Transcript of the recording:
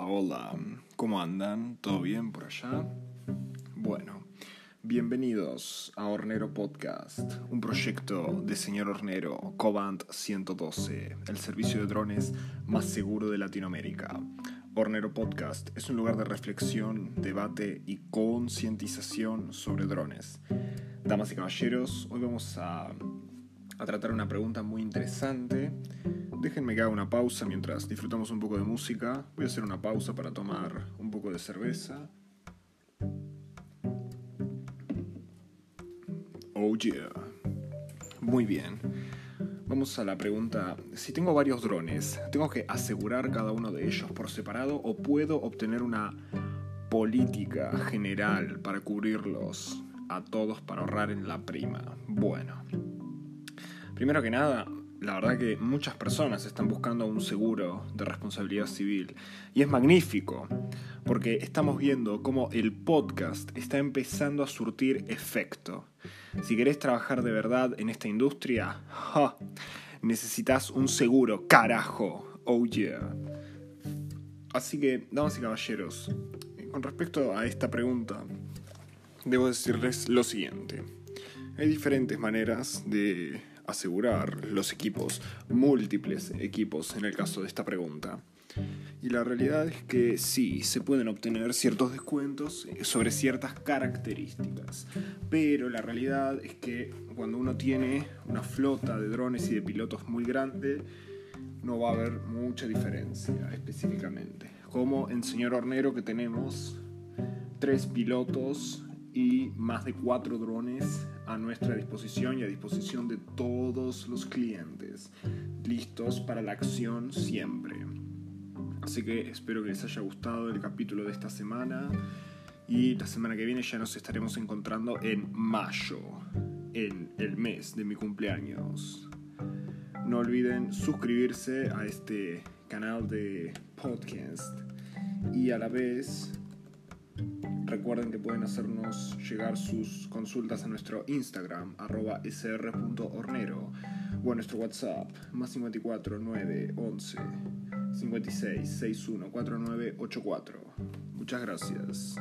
hola, ¿cómo andan? ¿Todo bien por allá? Bueno, bienvenidos a Hornero Podcast, un proyecto de señor Hornero, Cobant 112, el servicio de drones más seguro de Latinoamérica. Hornero Podcast es un lugar de reflexión, debate y concientización sobre drones. Damas y caballeros, hoy vamos a, a tratar una pregunta muy interesante Déjenme que haga una pausa mientras disfrutamos un poco de música. Voy a hacer una pausa para tomar un poco de cerveza. Oh yeah. Muy bien. Vamos a la pregunta, si tengo varios drones, ¿tengo que asegurar cada uno de ellos por separado o puedo obtener una política general para cubrirlos a todos para ahorrar en la prima? Bueno, primero que nada, la verdad que muchas personas están buscando un seguro de responsabilidad civil. Y es magnífico, porque estamos viendo cómo el podcast está empezando a surtir efecto. Si querés trabajar de verdad en esta industria, necesitas un seguro, carajo. Oh yeah. Así que, damas y caballeros, con respecto a esta pregunta, debo decirles lo siguiente. Hay diferentes maneras de asegurar los equipos, múltiples equipos en el caso de esta pregunta. Y la realidad es que sí, se pueden obtener ciertos descuentos sobre ciertas características. Pero la realidad es que cuando uno tiene una flota de drones y de pilotos muy grande, no va a haber mucha diferencia específicamente. Como en Señor Hornero que tenemos tres pilotos y más de cuatro drones a nuestra disposición y a disposición de todos los clientes, listos para la acción siempre. Así que espero que les haya gustado el capítulo de esta semana y la semana que viene ya nos estaremos encontrando en mayo, en el mes de mi cumpleaños. No olviden suscribirse a este canal de podcast y a la vez Recuerden que pueden hacernos llegar sus consultas a nuestro Instagram, arroba sr.hornero, o a nuestro WhatsApp, más 54 9 11 56 61 49 84. Muchas gracias.